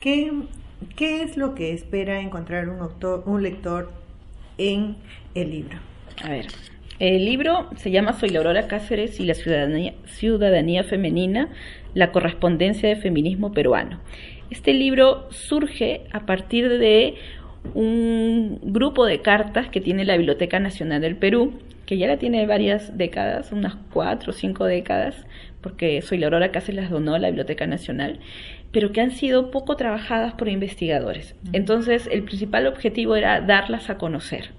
¿Qué, ¿Qué es lo que espera encontrar un, un lector en el libro? A ver, el libro se llama Soy la Cáceres y la ciudadanía, femenina, la correspondencia de feminismo peruano. Este libro surge a partir de un grupo de cartas que tiene la Biblioteca Nacional del Perú, que ya la tiene varias décadas, unas cuatro o cinco décadas, porque Soy la Cáceres las donó a la Biblioteca Nacional, pero que han sido poco trabajadas por investigadores. Entonces, el principal objetivo era darlas a conocer.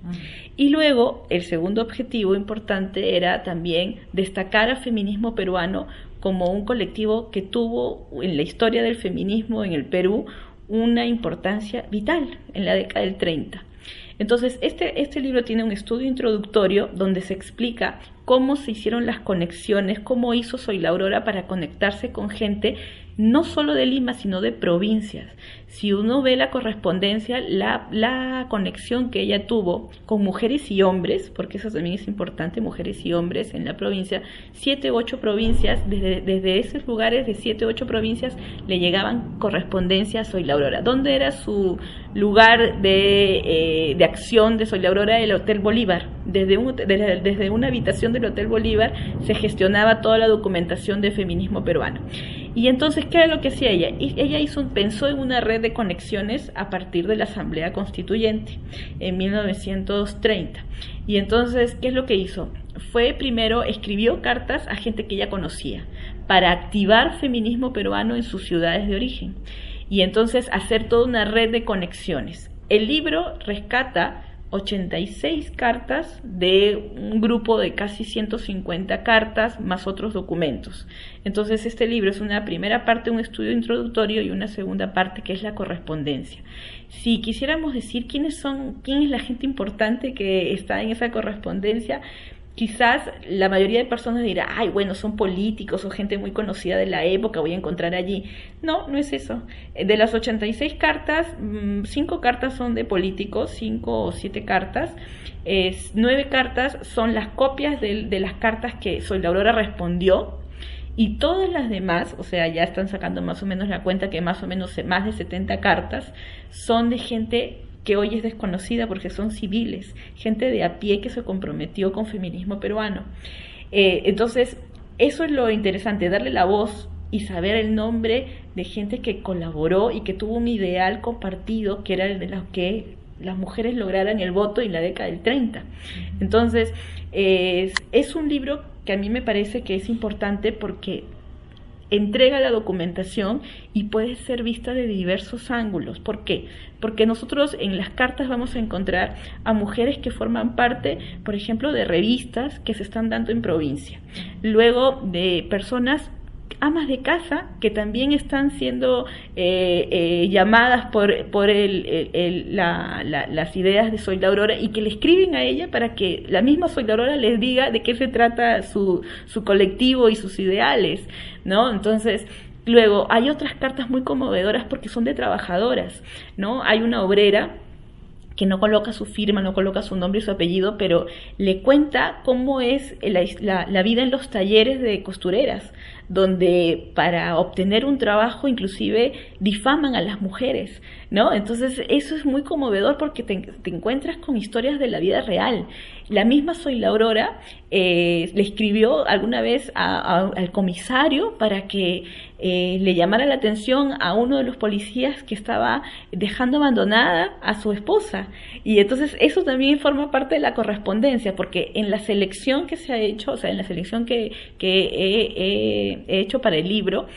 Y luego, el segundo objetivo importante era también destacar al feminismo peruano como un colectivo que tuvo en la historia del feminismo en el Perú una importancia vital en la década del 30. Entonces, este, este libro tiene un estudio introductorio donde se explica cómo se hicieron las conexiones, cómo hizo Soy la Aurora para conectarse con gente no solo de Lima, sino de provincias. Si uno ve la correspondencia, la, la, conexión que ella tuvo con mujeres y hombres, porque eso también es importante, mujeres y hombres en la provincia, siete, ocho provincias, desde, desde esos lugares de siete, ocho provincias le llegaban correspondencias a Soy la Aurora. ¿Dónde era su lugar de, eh, de acción de Soy la Aurora? El Hotel Bolívar. Desde, un, desde, desde una habitación del Hotel Bolívar se gestionaba toda la documentación de feminismo peruano. Y entonces, ¿qué era lo que hacía ella? Ella hizo, pensó en una red de conexiones a partir de la Asamblea Constituyente en 1930. Y entonces, ¿qué es lo que hizo? Fue primero, escribió cartas a gente que ella conocía para activar feminismo peruano en sus ciudades de origen. Y entonces hacer toda una red de conexiones. El libro rescata 86 cartas de un grupo de casi 150 cartas más otros documentos. Entonces este libro es una primera parte, un estudio introductorio y una segunda parte que es la correspondencia. Si quisiéramos decir quiénes son, quién es la gente importante que está en esa correspondencia, quizás la mayoría de personas dirá, ay, bueno, son políticos o gente muy conocida de la época, voy a encontrar allí. No, no es eso. De las 86 cartas, mm, cinco cartas son de políticos, cinco o siete cartas. Es, nueve cartas son las copias de, de las cartas que Soy la Aurora respondió y todas las demás, o sea, ya están sacando más o menos la cuenta que más o menos más de 70 cartas son de gente que hoy es desconocida porque son civiles, gente de a pie que se comprometió con feminismo peruano. Eh, entonces, eso es lo interesante, darle la voz y saber el nombre de gente que colaboró y que tuvo un ideal compartido, que era el de lo que las mujeres lograran el voto en la década del 30. Entonces, es un libro que a mí me parece que es importante porque entrega la documentación y puede ser vista de diversos ángulos. ¿Por qué? Porque nosotros en las cartas vamos a encontrar a mujeres que forman parte, por ejemplo, de revistas que se están dando en provincia. Luego de personas amas de casa que también están siendo eh, eh, llamadas por, por el, las ideas de Soy la Aurora y que le escriben a ella para que la misma Soy la Aurora les diga de qué se trata su, su colectivo y sus ideales, ¿no? Entonces, luego hay otras cartas muy conmovedoras porque son de trabajadoras, ¿no? Hay una obrera que no coloca su firma, no coloca su nombre y su apellido, pero le cuenta cómo es la, la, vida en los talleres de costureras, donde para obtener un trabajo inclusive difaman a las mujeres, ¿no? Entonces eso es muy conmovedor porque te, encuentras con historias de la vida real. La misma Soy la Aurora eh, le escribió alguna vez al comisario para que eh, le llamara la atención a uno de los policías que estaba dejando abandonada a su esposa. Y entonces eso también forma parte de la correspondencia, porque en la selección que se ha hecho, o sea, en la selección que, que he hecho para el libro,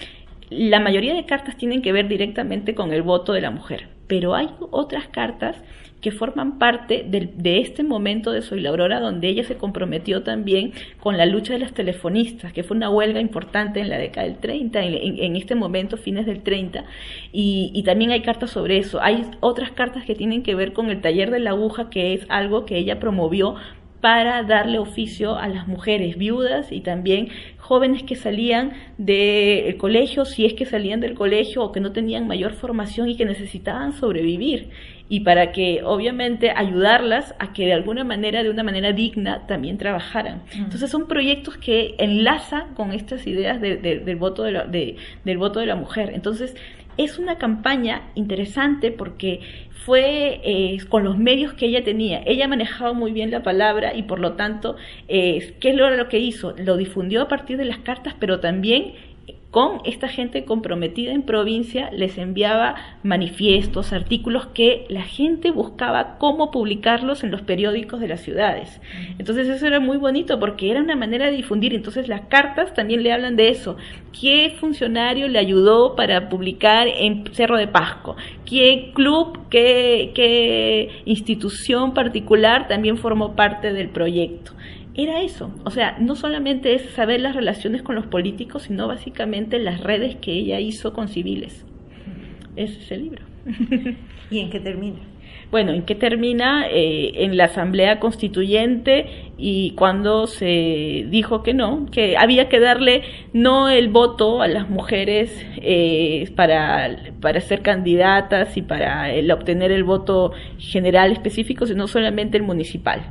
la mayoría de cartas tienen que ver directamente con el voto de la mujer, pero hay otras cartas que forman parte de, este momento de Soy la Aurora, donde ella se comprometió también con la lucha de las telefonistas, que fue una huelga importante en la década del 30, en, este momento, fines del 30, y, y, también hay cartas sobre eso. Hay otras cartas que tienen que ver con el taller de la aguja, que es algo que ella promovió para darle oficio a las mujeres viudas y también jóvenes que salían del colegio, si es que salían del colegio o que no tenían mayor formación y que necesitaban sobrevivir y para que obviamente ayudarlas a que de alguna manera, de una manera digna, también trabajaran. Entonces son proyectos que enlazan con estas ideas del, voto de la, del voto de la mujer. Entonces es una campaña interesante porque fue eh, con los medios que ella tenía. Ella manejaba muy bien la palabra y por lo tanto, eh, ¿qué es lo que hizo? Lo difundió a partir de las cartas, pero también con esta gente comprometida en provincia, les enviaba manifiestos, artículos que la gente buscaba cómo publicarlos en los periódicos de las ciudades. Entonces eso era muy bonito porque era una manera de difundir. Entonces las cartas también le hablan de eso. ¿Qué funcionario le ayudó para publicar en Cerro de Pasco? ¿Qué club, qué, qué institución particular también formó parte del proyecto? Era eso. O sea, no solamente es saber las relaciones con los políticos, sino básicamente las redes que ella hizo con civiles. Ese es el libro. ¿Y en qué termina? Bueno, ¿en qué termina? Eh, en la Asamblea Constituyente y cuando se dijo que no, que había que darle no el voto a las mujeres eh, para, para ser candidatas y para el obtener el voto general específico, sino solamente el municipal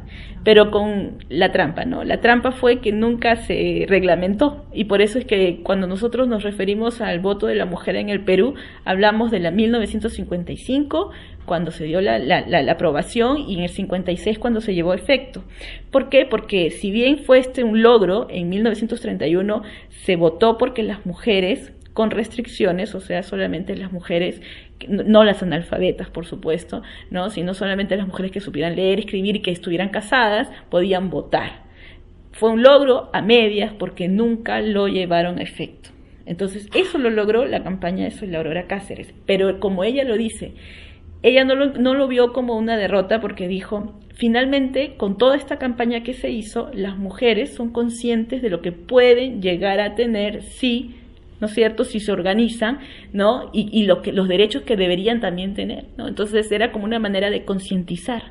pero con la trampa, ¿no? La trampa fue que nunca se reglamentó y por eso es que cuando nosotros nos referimos al voto de la mujer en el Perú, hablamos de la 1955, cuando se dio la, la, aprobación y en el 56 cuando se llevó a efecto. ¿Por qué? Porque si bien fue este un logro, en 1931 se votó porque las mujeres con restricciones, o sea, solamente las mujeres no las analfabetas, por supuesto, ¿no? sino solamente las mujeres que supieran leer, escribir y que estuvieran casadas podían votar. Fue un logro a medias porque nunca lo llevaron a efecto. Entonces, eso lo logró la campaña de Soy la Aurora Cáceres. Pero como ella lo dice, ella no lo, no lo vio como una derrota porque dijo, finalmente, con toda esta campaña que se hizo, las mujeres son conscientes de lo que pueden llegar a tener si ¿no es cierto?, si se organizan, ¿no? Y, y lo que, los derechos que deberían también tener, ¿no? Entonces era como una manera de concientizar.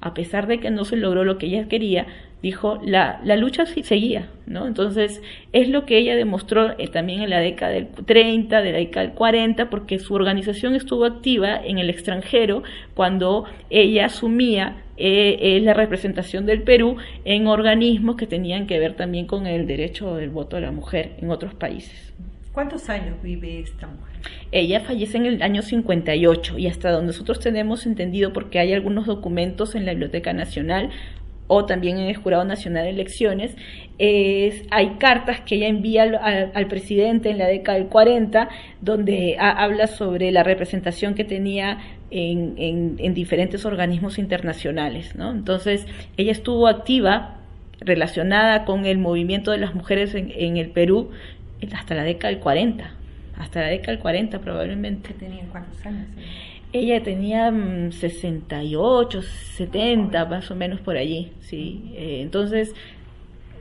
A pesar de que no se logró lo que ella quería, dijo, la, la lucha seguía, ¿no? Entonces es lo que ella demostró eh, también en la década del 30, de la década del 40, porque su organización estuvo activa en el extranjero cuando ella asumía eh, eh, la representación del Perú en organismos que tenían que ver también con el derecho del voto de la mujer en otros países. ¿Cuántos años vive esta mujer? Ella fallece en el año 58 y hasta donde nosotros tenemos entendido, porque hay algunos documentos en la Biblioteca Nacional o también en el Jurado Nacional de Elecciones, es, hay cartas que ella envía al, presidente en la década del 40, donde habla sobre la representación que tenía en, en, diferentes organismos internacionales. ¿no? Entonces, ella estuvo activa relacionada con el movimiento de las mujeres en, en el Perú hasta la década del 40, hasta la década del 40 probablemente. ¿Tenía cuántos años? Ella tenía 68, mm, 70, más o menos por allí, sí. Eh, entonces,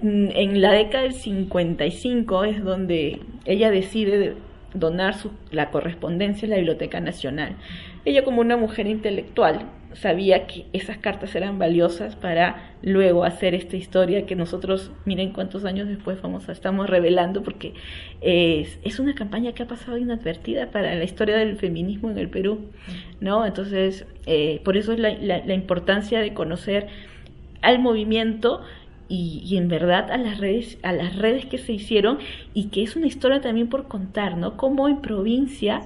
mm, en la década del 55 es donde ella decide donar su, la correspondencia a la Biblioteca Nacional. Ella como una mujer intelectual sabía que esas cartas eran valiosas para luego hacer esta historia que nosotros, miren cuántos años después vamos a, estamos revelando, porque es, es una campaña que ha pasado inadvertida para la historia del feminismo en el Perú, ¿no? Entonces, eh, por eso es la, importancia de conocer al movimiento y, y, en verdad a las redes a las redes que se hicieron y que es una historia también por contar no cómo en provincia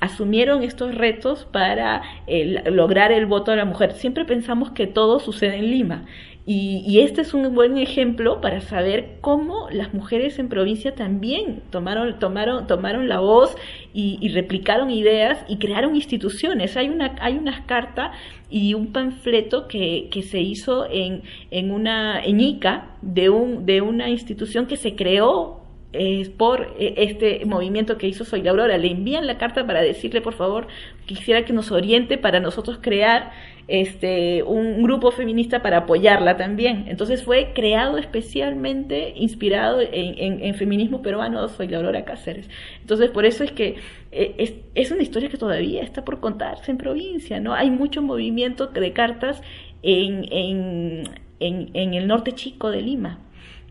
asumieron estos retos para eh, lograr el voto de la mujer. Siempre pensamos que todo sucede en Lima. Y, este es un buen ejemplo para saber cómo las mujeres en provincia también tomaron, tomaron, tomaron la voz y, replicaron ideas y crearon instituciones. Hay una, hay una carta y un panfleto que, que se hizo en, en una en Ica de, un, de una institución que se creó es por eh, este movimiento que hizo Soy la Aurora. Le envían la carta para decirle, por favor, quisiera que nos oriente para nosotros crear este un grupo feminista para apoyarla también. Entonces fue creado especialmente inspirado en, feminismo peruano, Soy la Aurora Cáceres. Entonces por eso es que eh, es, es, una historia que todavía está por contarse en provincia, ¿no? Hay mucho movimiento de cartas en, en, en el norte chico de Lima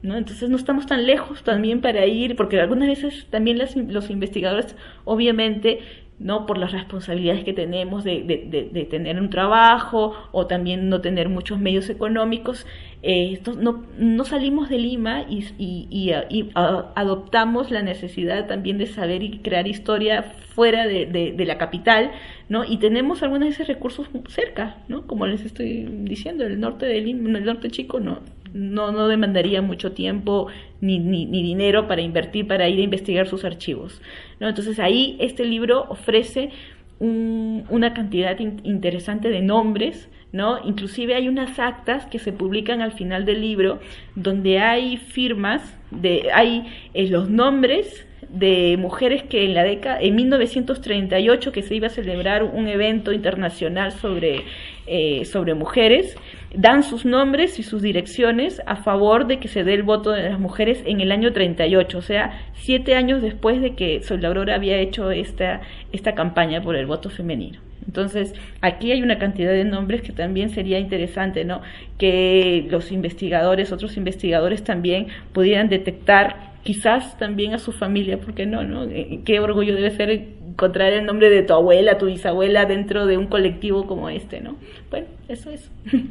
¿no? Entonces no estamos tan lejos también para ir, porque algunas veces también los investigadores obviamente ¿no? Por las responsabilidades que tenemos de, de, tener un trabajo o también no tener muchos medios económicos, eh, no, no, salimos de Lima y, y, adoptamos la necesidad también de saber y crear historia fuera de, la capital, ¿no? Y tenemos algunos de esos recursos cerca, ¿no? Como les estoy diciendo, el norte de Lima, el norte chico no, no, no demandaría mucho tiempo ni, ni, ni, dinero para invertir, para ir a investigar sus archivos. ¿no? Entonces ahí este libro ofrece una cantidad interesante de nombres, ¿no? Inclusive hay unas actas que se publican al final del libro donde hay firmas, de, hay eh, los nombres de mujeres que en la década, en 1938 que se iba a celebrar un evento internacional sobre, eh, sobre mujeres, dan sus nombres y sus direcciones a favor de que se dé el voto de las mujeres en el año 38, o sea, siete años después de que Sol Aurora había hecho esta, esta campaña por el voto femenino. Entonces, aquí hay una cantidad de nombres que también sería interesante, ¿no? Que los investigadores, otros investigadores también pudieran detectar quizás también a su familia, porque no, ¿no? Qué orgullo debe ser encontrar el nombre de tu abuela, tu bisabuela dentro de un colectivo como este, ¿no? Bueno, eso es.